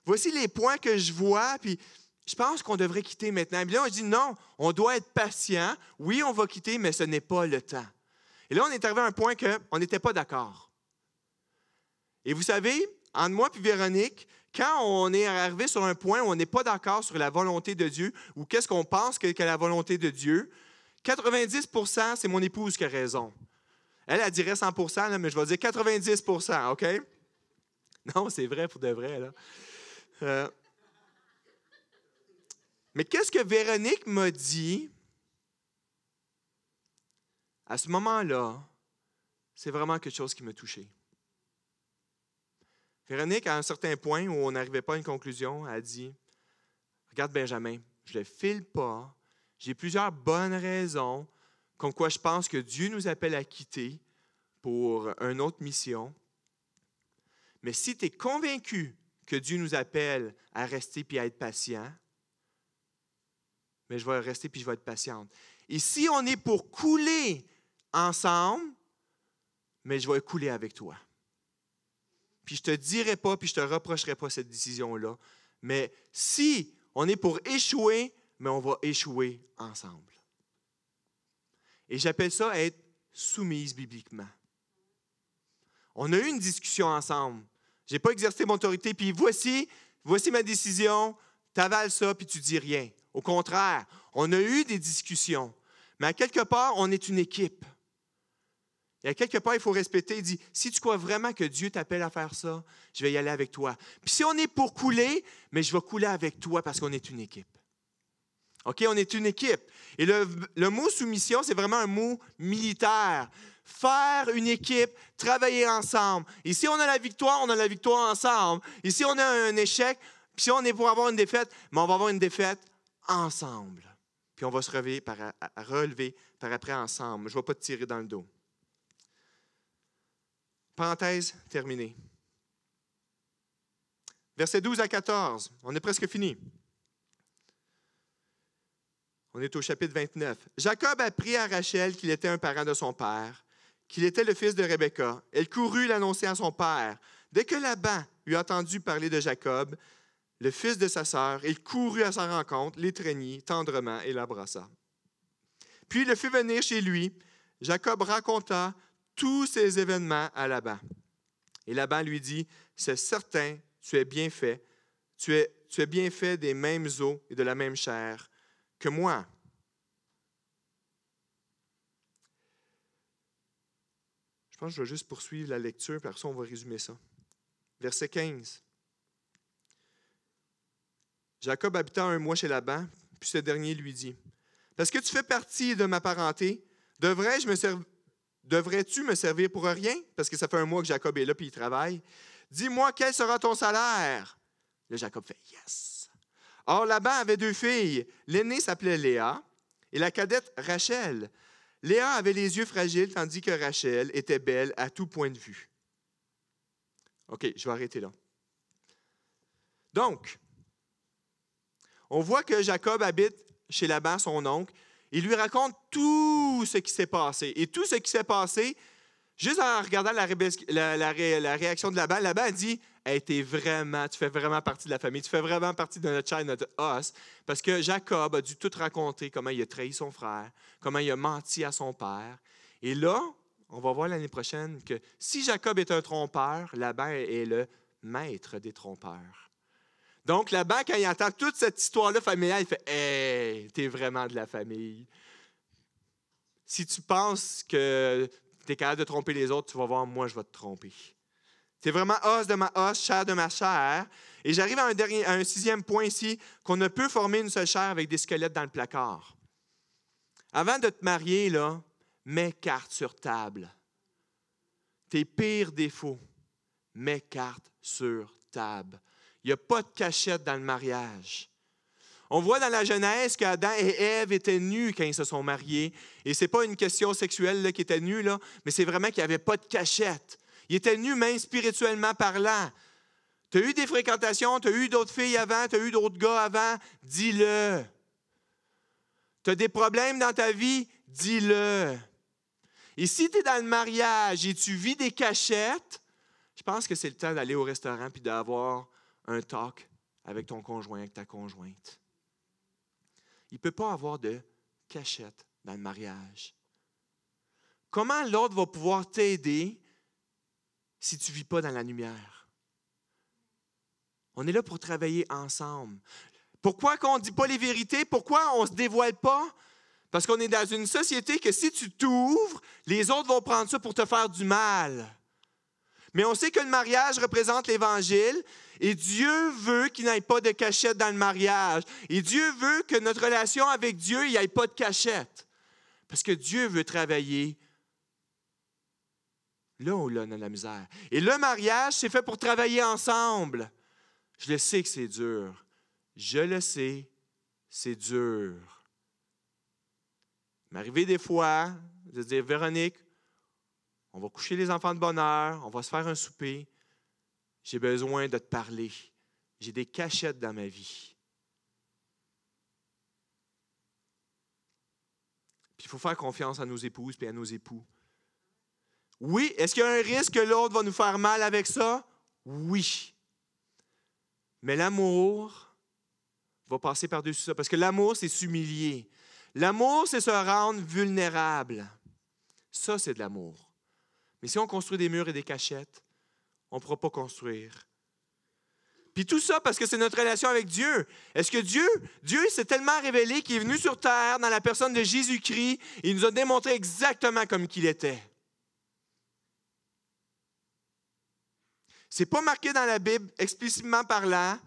Voici les points que je vois, puis je pense qu'on devrait quitter maintenant. Et là, on dit, non, on doit être patient. Oui, on va quitter, mais ce n'est pas le temps. Et là, on est arrivé à un point qu'on n'était pas d'accord. Et vous savez, entre moi et Véronique, quand on est arrivé sur un point où on n'est pas d'accord sur la volonté de Dieu ou qu'est-ce qu'on pense que, la volonté de Dieu, 90% c'est mon épouse qui a raison. Elle, elle dirait 100% mais je vais dire 90% OK? Non, c'est vrai pour de vrai. Là. Euh, mais qu'est-ce que Véronique m'a dit à ce moment-là? C'est vraiment quelque chose qui m'a touché. Véronique, à un certain point où on n'arrivait pas à une conclusion, a dit Regarde, Benjamin, je le file pas. J'ai plusieurs bonnes raisons comme quoi je pense que Dieu nous appelle à quitter pour une autre mission. Mais si tu es convaincu que Dieu nous appelle à rester puis à être patient, mais je vais rester puis je vais être patiente. Et si on est pour couler ensemble, mais je vais couler avec toi je te dirai pas, puis je te reprocherai pas cette décision-là. Mais si on est pour échouer, mais on va échouer ensemble. Et j'appelle ça être soumise bibliquement. On a eu une discussion ensemble. Je n'ai pas exercé mon autorité, puis voici, voici ma décision, tu avales ça, puis tu dis rien. Au contraire, on a eu des discussions. Mais à quelque part, on est une équipe. Et à quelque part, il faut respecter. Il dit, si tu crois vraiment que Dieu t'appelle à faire ça, je vais y aller avec toi. Puis si on est pour couler, mais je vais couler avec toi parce qu'on est une équipe. OK, on est une équipe. Et le, mot soumission, c'est vraiment un mot militaire. faire une équipe, travailler ensemble. Si on a la victoire, on a la victoire ensemble. Si on a un échec, puis si on est pour avoir une défaite, mais on va avoir une défaite ensemble. Puis on va se relever relever par après ensemble. Je ne vais pas te tirer dans le dos. Parenthèse terminée. Versets 12 à 14. On est presque fini. On est au chapitre 29. Jacob apprit à Rachel qu'il était un parent de son père, qu'il était le fils de Rebecca. Elle courut l'annoncer à son père. Dès que Laban eut entendu parler de Jacob, le fils de sa sœur, il courut à sa rencontre, l'étreignit tendrement et l'abrassa. Puis il le fit venir chez lui. Jacob raconta tous ces événements à Laban. Et Laban lui dit, c'est certain, tu es bien fait, tu es, tu es bien fait des mêmes os et de la même chair que moi. Je pense que je vais juste poursuivre la lecture, puis après ça, on va résumer ça. Verset 15. Jacob habita un mois chez Laban, puis ce dernier lui dit Parce que tu fais partie de ma parenté, devrais-je me devrais-tu me servir pour rien? Parce que ça fait un mois que Jacob est là, puis il travaille. Dis-moi, quel sera ton salaire? Le Jacob fait Yes. Or, Laban avait deux filles. L'aînée s'appelait Léa et la cadette Rachel. Léa avait les yeux fragiles, tandis que Rachel était belle à tout point de vue. OK, je vais arrêter là. Donc, on voit que Jacob habite chez Laban, son oncle. Il lui raconte tout ce qui s'est passé. Et tout ce qui s'est passé, juste en regardant la, réaction de Laban, Laban dit hey, vraiment, Tu fais vraiment partie de la famille, tu fais vraiment partie de notre chaîne, notre os. Parce que Jacob a dû tout raconter comment il a trahi son frère, comment il a menti à son père. Et là, on va voir l'année prochaine que si Jacob est un trompeur, Laban est le maître des trompeurs. Donc, Laban, quand il entend toute cette histoire-là familiale, il fait Hey, t'es vraiment de la famille. Si tu penses que tu es capable de tromper les autres, tu vas voir, moi, je vais te tromper. Tu es vraiment os de ma os, chair de ma chair. Et j'arrive à un, dernier, à un sixième point ici, qu'on ne peut former une seule chair avec des squelettes dans le placard. Avant de te marier, là, mets carte sur table. Tes pires défauts, mets carte sur table. Il n'y a pas de cachette dans le mariage. On voit dans la Genèse qu'Adam et Ève étaient nus quand ils se sont mariés. Et ce n'est pas une question sexuelle qui était nue, mais c'est vraiment qu'il n'y avait pas de cachette. Ils étaient nus même spirituellement parlant. Tu as eu des fréquentations, tu as eu d'autres filles avant, tu as eu d'autres gars avant, dis-le. Tu as des problèmes dans ta vie, dis-le. Et si tu es dans le mariage et tu vis des cachettes, je pense que c'est le temps d'aller au restaurant puis d'avoir un talk avec ton conjoint, avec ta conjointe. Il ne peut pas avoir de cachette dans le mariage. Comment l'autre va pouvoir t'aider si tu ne vis pas dans la lumière? On est là pour travailler ensemble. Pourquoi qu'on ne dit pas les vérités? Pourquoi on ne se dévoile pas? Parce qu'on est dans une société que si tu t'ouvres, les autres vont prendre ça pour te faire du mal. Mais on sait que le mariage représente l'Évangile et Dieu veut qu'il n'y ait pas de cachette dans le mariage. Et Dieu veut que notre relation avec Dieu, il n'y ait pas de cachette. Parce que Dieu veut travailler là où là, on a la misère. Et le mariage, c'est fait pour travailler ensemble. Je le sais que c'est dur. Je le sais, c'est dur. Il m'arrivait des fois de dire, Véronique, on va coucher les enfants de bonne heure, on va se faire un souper. J'ai besoin de te parler. J'ai des cachettes dans ma vie. Puis il faut faire confiance à nos épouses et à nos époux. Oui, est-ce qu'il y a un risque que l'autre va nous faire mal avec ça? Oui. Mais l'amour va passer par-dessus ça. Parce que l'amour, c'est s'humilier. L'amour, c'est se rendre vulnérable. Ça, c'est de l'amour. Mais si on construit des murs et des cachettes, on ne pourra pas construire. Puis tout ça parce que c'est notre relation avec Dieu. Est-ce que Dieu, Dieu s'est tellement révélé qu'il est venu sur terre dans la personne de Jésus-Christ il nous a démontré exactement comme qu'il était. C'est pas marqué dans la Bible explicitement par là,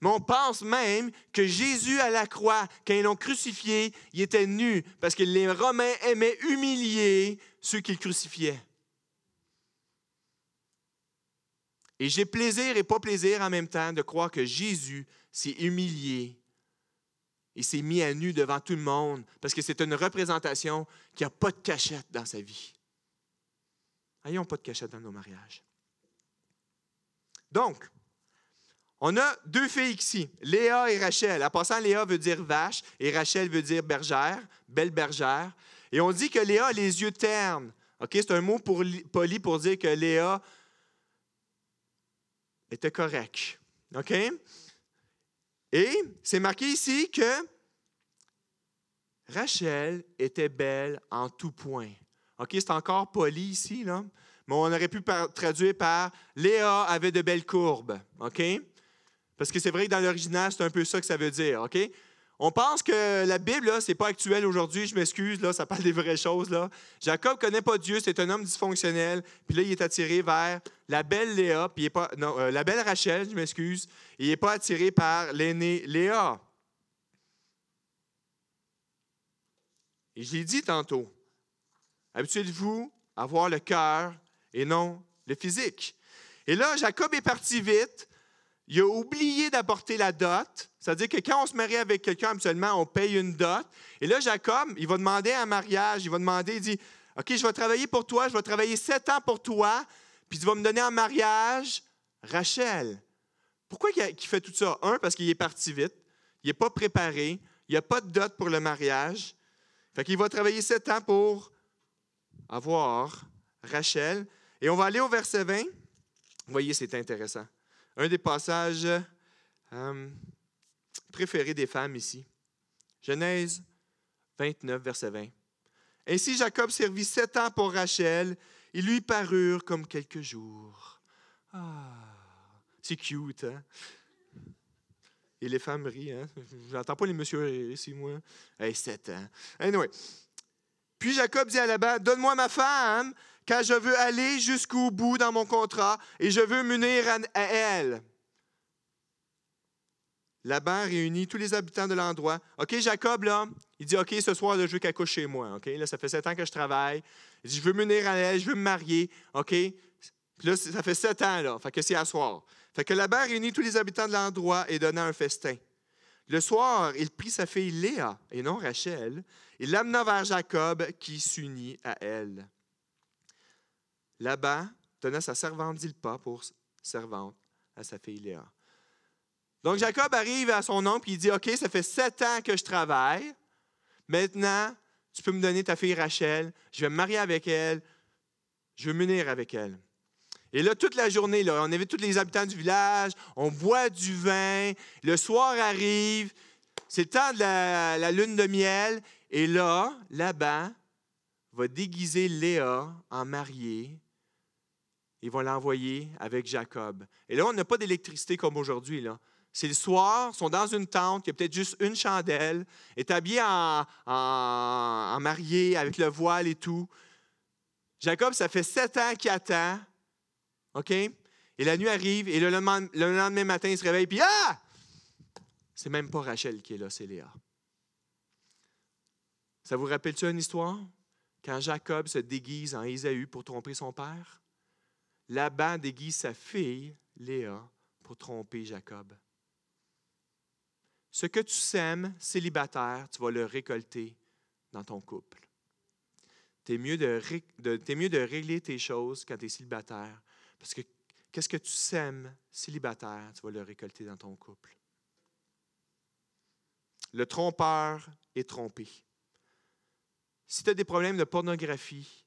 mais on pense même que Jésus à la croix, quand ils l'ont crucifié, il était nu parce que les Romains aimaient humilier ceux qui le crucifiaient. Et j'ai plaisir et pas plaisir en même temps de croire que Jésus s'est humilié et s'est mis à nu devant tout le monde parce que c'est une représentation qui n'a pas de cachette dans sa vie. Ayons pas de cachette dans nos mariages. Donc, on a deux filles ici, Léa et Rachel. En passant, Léa veut dire vache et Rachel veut dire bergère, belle bergère. Et on dit que Léa a les yeux ternes. C'est un mot poli pour dire que Léa était correct. OK? Et c'est marqué ici que Rachel était belle en tout point. OK, c'est encore poli ici, là, mais on aurait pu traduire par Léa avait de belles courbes. OK? Parce que c'est vrai que dans l'original, c'est un peu ça que ça veut dire. OK? On pense que la Bible, ce n'est pas actuel aujourd'hui, je m'excuse, là, ça parle des vraies choses. Là. Jacob ne connaît pas Dieu, c'est un homme dysfonctionnel, puis là, il est attiré vers la belle Léa, puis il est pas, non, euh, la belle Rachel, je m'excuse, il n'est pas attiré par l'aîné Léa. Et je l'ai dit tantôt, habituez-vous à voir le cœur et non le physique. Et là, Jacob est parti vite, il a oublié d'apporter la dot. C'est-à-dire que quand on se marie avec quelqu'un, habituellement, on paye une dot. Et là, Jacob, il va demander un mariage. Il va demander, il dit, OK, je vais travailler pour toi, je vais travailler sept ans pour toi, puis tu vas me donner en mariage Rachel. Pourquoi il fait tout ça? Un, parce qu'il est parti vite. Il n'est pas préparé. Il n'y a pas de dot pour le mariage. Fait qu'il va travailler sept ans pour avoir Rachel. Et on va aller au verset 20. Vous voyez, c'est intéressant un des passages euh, préférés des femmes ici. Genèse 29, verset 20. Ainsi Jacob servit sept ans pour Rachel. Ils lui parurent comme quelques jours. Ah, c'est cute, hein? Et les femmes rient, hein? J'entends pas les messieurs rire ici, moi. Hey, sept ans. Anyway. Puis Jacob dit à Laban, Donne-moi ma femme, car je veux aller jusqu'au bout dans mon contrat et je veux m'unir à elle. Laban réunit tous les habitants de l'endroit. OK, Jacob, là, il dit OK, ce soir, je veux qu'elle couche chez moi. OK, là, ça fait sept ans que je travaille. Il dit Je veux m'unir à elle, je veux me marier. OK, là, ça fait sept ans, là. Fait que c'est à soir. Fait que Laban réunit tous les habitants de l'endroit et donna un festin. Le soir, il prit sa fille Léa, et non Rachel, et l'amena vers Jacob, qui s'unit à elle. Laban donna sa servante Zilpa pour servante à sa fille Léa. Donc Jacob arrive à son oncle et il dit OK, ça fait sept ans que je travaille. Maintenant, tu peux me donner ta fille Rachel. Je vais me marier avec elle. Je vais m'unir avec elle. Et là, toute la journée, là, on avait tous les habitants du village, on boit du vin, le soir arrive, c'est le temps de la, la, lune de miel, et là, là-bas, va déguiser Léa en mariée ils vont l'envoyer avec Jacob. Et là, on n'a pas d'électricité comme aujourd'hui. C'est le soir, ils sont dans une tente, il y a peut-être juste une chandelle, établis en, en, marié avec le voile et tout. Jacob, ça fait sept ans qu'il attend. Et la nuit arrive, et le lendemain, matin, il se réveille, puis Ah! C'est même pas Rachel qui est là, c'est Léa. Ça vous rappelle-tu une histoire? Quand Jacob se déguise en Ésaü pour tromper son père? Laban déguise sa fille, Léa, pour tromper Jacob. Ce que tu sèmes célibataire, tu vas le récolter dans ton couple. Tu es mieux de, mieux de régler tes choses quand tu es célibataire. Parce que qu'est-ce que tu sèmes célibataire, tu vas le récolter dans ton couple. Le trompeur est trompé. Si tu as des problèmes de pornographie,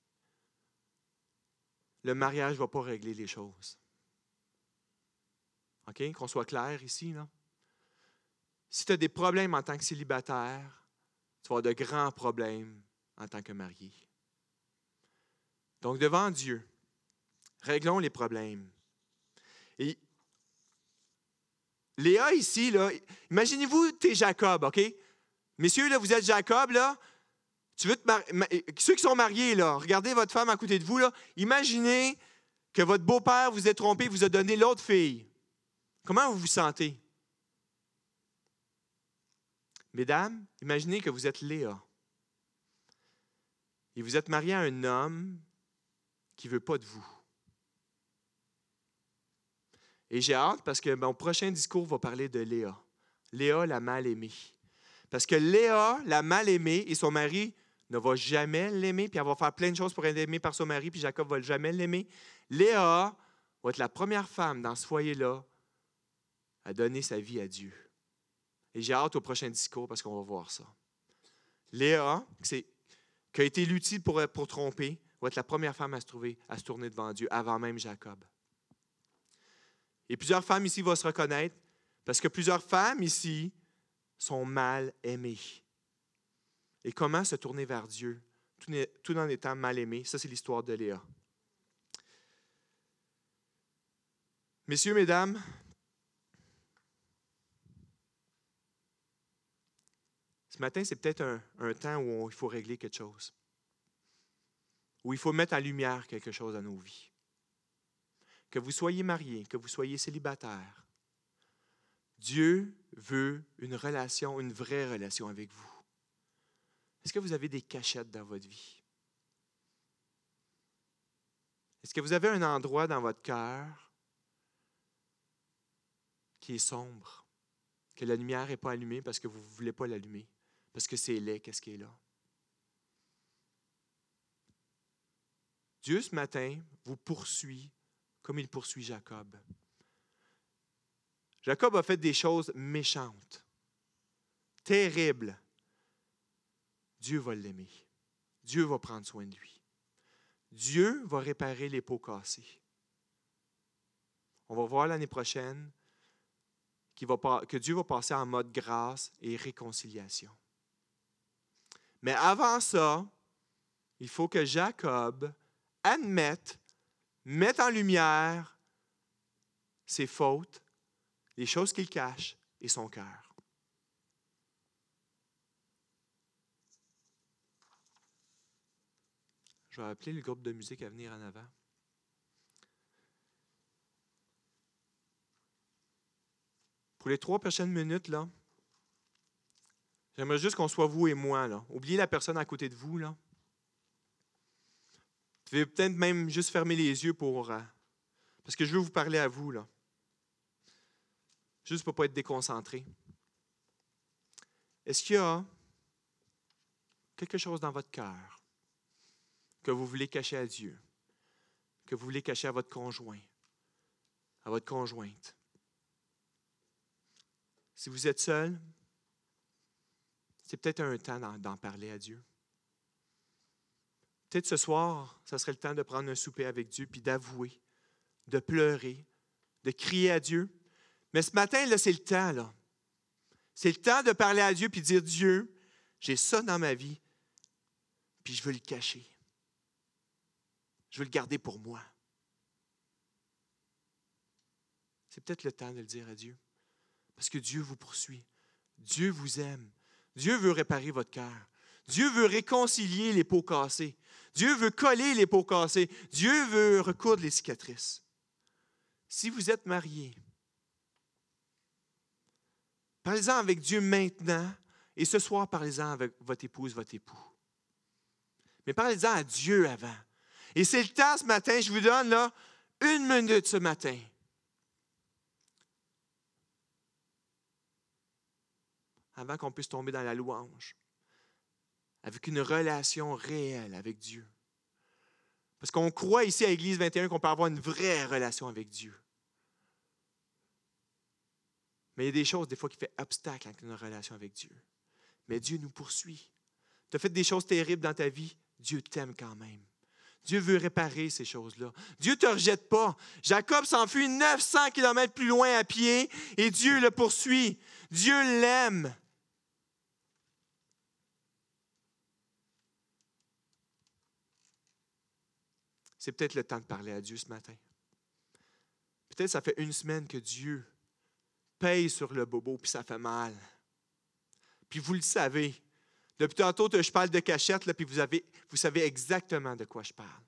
le mariage ne va pas régler les choses. OK? Qu'on soit clair ici. Là. Si tu as des problèmes en tant que célibataire, tu vas avoir de grands problèmes en tant que marié. Donc, devant Dieu, réglons les problèmes. Et Léa, ici, imaginez-vous, tu es Jacob, OK? Messieurs, là, vous êtes Jacob, là, tu veux Ceux qui sont mariés, là, regardez votre femme à côté de vous. Là. Imaginez que votre beau-père vous ait trompé, vous a donné l'autre fille. Comment vous vous sentez? Mesdames, imaginez que vous êtes Léa. Et vous êtes marié à un homme qui ne veut pas de vous. Et j'ai hâte parce que mon prochain discours va parler de Léa. Léa, la mal-aimée. Parce que Léa, la mal-aimée, et son mari ne va jamais l'aimer, puis elle va faire plein de choses pour être aimée par son mari, puis Jacob va jamais l'aimer. Léa va être la première femme dans ce foyer-là à donner sa vie à Dieu. Et j'ai hâte au prochain discours parce qu'on va voir ça. Léa, qui a été l'outil pour, pour tromper, va être la première femme à se, trouver, à se tourner devant Dieu, avant même Jacob. Et plusieurs femmes ici vont se reconnaître parce que plusieurs femmes ici sont mal aimées. Et comment se tourner vers Dieu tout en étant mal aimé? Ça, c'est l'histoire de Léa. Messieurs, mesdames, ce matin, c'est peut-être un, temps où il faut régler quelque chose, où il faut mettre en lumière quelque chose dans nos vies. Que vous soyez marié, que vous soyez célibataire, Dieu veut une relation, une vraie relation avec vous. Est-ce que vous avez des cachettes dans votre vie? Est-ce que vous avez un endroit dans votre cœur qui est sombre, que la lumière n'est pas allumée parce que vous ne voulez pas l'allumer, parce que c'est laid, qu'est-ce qui est là? Dieu, ce matin, vous poursuit comme il poursuit Jacob. Jacob a fait des choses méchantes, terribles. Dieu va l'aimer. Dieu va prendre soin de lui. Dieu va réparer les pots cassés. On va voir l'année prochaine que Dieu va passer en mode grâce et réconciliation. Mais avant ça, il faut que Jacob admette, mette en lumière ses fautes, les choses qu'il cache et son cœur. Je vais appeler le groupe de musique à venir en avant. Pour les trois prochaines minutes, là, j'aimerais juste qu'on soit vous et moi. Là. Oubliez la personne à côté de vous. Là. Vous pouvez peut-être même juste fermer les yeux pour. Euh, parce que je veux vous parler à vous. Là. Juste pour ne pas être déconcentré. Est-ce qu'il y a quelque chose dans votre cœur? Que vous voulez cacher à Dieu, que vous voulez cacher à votre conjoint, à votre conjointe. Si vous êtes seul, c'est peut-être un temps d'en parler à Dieu. Peut-être ce soir, ça serait le temps de prendre un souper avec Dieu, puis d'avouer, de pleurer, de crier à Dieu. Mais ce matin, là, c'est le temps, là. C'est le temps de parler à Dieu, puis de dire, Dieu, j'ai ça dans ma vie, puis je veux le cacher. Je veux le garder pour moi. C'est peut-être le temps de le dire à Dieu. Parce que Dieu vous poursuit. Dieu vous aime. Dieu veut réparer votre cœur. Dieu veut réconcilier les peaux cassées. Dieu veut coller les peaux cassées. Dieu veut recoudre les cicatrices. Si vous êtes marié, parlez-en avec Dieu maintenant et ce soir, parlez-en avec votre épouse, votre époux. Mais parlez-en à Dieu avant. Et c'est le temps ce matin, je vous donne là une minute ce matin. Avant qu'on puisse tomber dans la louange. Avec une relation réelle avec Dieu. Parce qu'on croit ici à l'Église 21 qu'on peut avoir une vraie relation avec Dieu. Mais il y a des choses, des fois, qui font obstacle à une relation avec Dieu. Mais Dieu nous poursuit. Tu as fait des choses terribles dans ta vie, Dieu t'aime quand même. Dieu veut réparer ces choses-là. Dieu ne te rejette pas. Jacob s'enfuit 900 kilomètres plus loin à pied et Dieu le poursuit. Dieu l'aime. C'est peut-être le temps de parler à Dieu ce matin. Peut-être ça fait une semaine que Dieu paye sur le bobo, puis ça fait mal. Puis vous le savez, depuis tantôt, je parle de cachette, puis vous, avez, vous savez exactement de quoi je parle.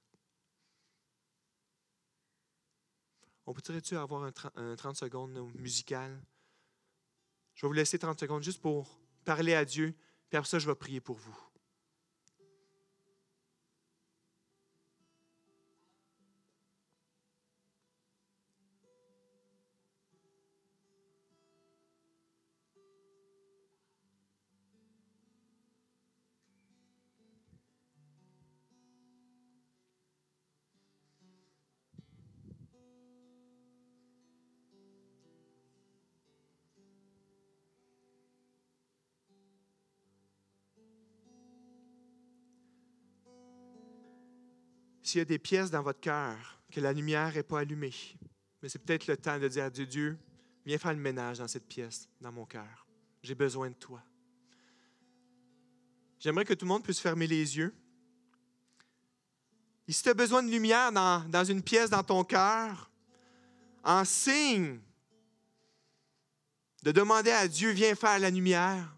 On peut-tu avoir un, 30 secondes musical? Je vais vous laisser 30 secondes juste pour parler à Dieu, puis après ça, je vais prier pour vous. S'il y a des pièces dans votre cœur que la lumière n'est pas allumée, mais c'est peut-être le temps de dire à Dieu, Dieu, viens faire le ménage dans cette pièce, dans mon cœur. J'ai besoin de toi. J'aimerais que tout le monde puisse fermer les yeux. Et si tu as besoin de lumière dans, une pièce dans ton cœur, en signe de demander à Dieu, viens faire la lumière.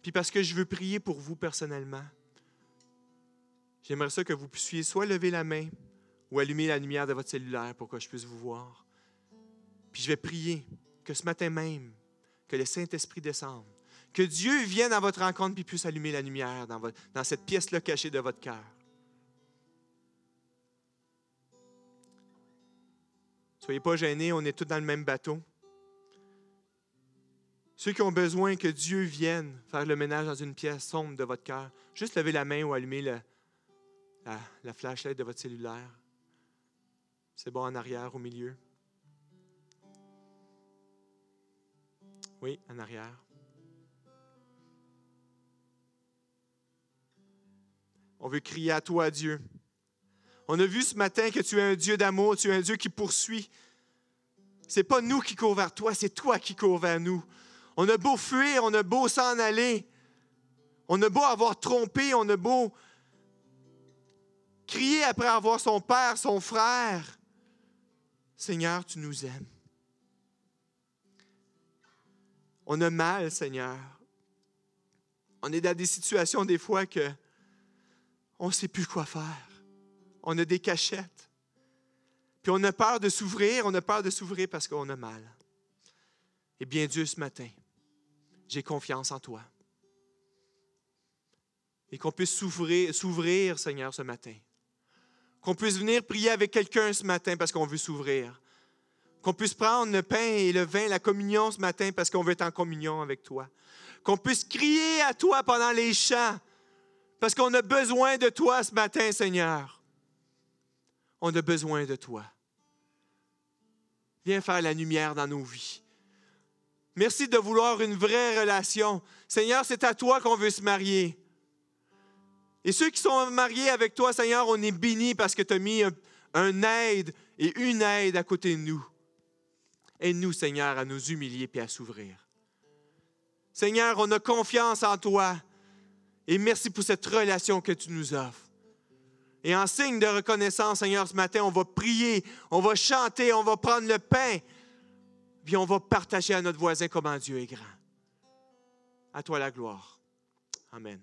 Puis parce que je veux prier pour vous personnellement, j'aimerais ça que vous puissiez soit lever la main ou allumer la lumière de votre cellulaire pour que je puisse vous voir. Puis je vais prier que ce matin même, que le Saint-Esprit descende, que Dieu vienne à votre rencontre puis puisse allumer la lumière dans, votre, dans cette pièce-là cachée de votre cœur. Soyez pas gênés, on est tous dans le même bateau. Ceux qui ont besoin que Dieu vienne faire le ménage dans une pièce sombre de votre cœur, juste levez la main ou allumez la, la flashlight de votre cellulaire. C'est bon en arrière, au milieu. Oui, en arrière. On veut crier à toi, Dieu. On a vu ce matin que tu es un Dieu d'amour, tu es un Dieu qui poursuit. C'est pas nous qui courons vers toi, c'est toi qui cours vers nous. On a beau fuir, on a beau s'en aller, on a beau avoir trompé, on a beau crier après avoir son père, son frère. Seigneur, tu nous aimes. On a mal, Seigneur. On est dans des situations des fois que on ne sait plus quoi faire. On a des cachettes. Puis on a peur de s'ouvrir, on a peur de s'ouvrir parce qu'on a mal. Eh bien, Dieu, ce matin, j'ai confiance en toi. Et qu'on puisse s'ouvrir, s'ouvrir, Seigneur, ce matin. Qu'on puisse venir prier avec quelqu'un ce matin parce qu'on veut s'ouvrir. Qu'on puisse prendre le pain et le vin, la communion ce matin parce qu'on veut être en communion avec toi. Qu'on puisse crier à toi pendant les chants parce qu'on a besoin de toi ce matin, Seigneur. On a besoin de toi. Viens faire la lumière dans nos vies. Merci de vouloir une vraie relation. Seigneur, c'est à toi qu'on veut se marier. Et ceux qui sont mariés avec toi, Seigneur, on est bénis parce que tu as mis un, aide et une aide à côté de nous. Aide-nous, Seigneur, à nous humilier et à s'ouvrir. Seigneur, on a confiance en toi. Et merci pour cette relation que tu nous offres. Et en signe de reconnaissance, Seigneur, ce matin, on va prier, on va chanter, on va prendre le pain, puis on va partager à notre voisin comment Dieu est grand. À toi la gloire. Amen.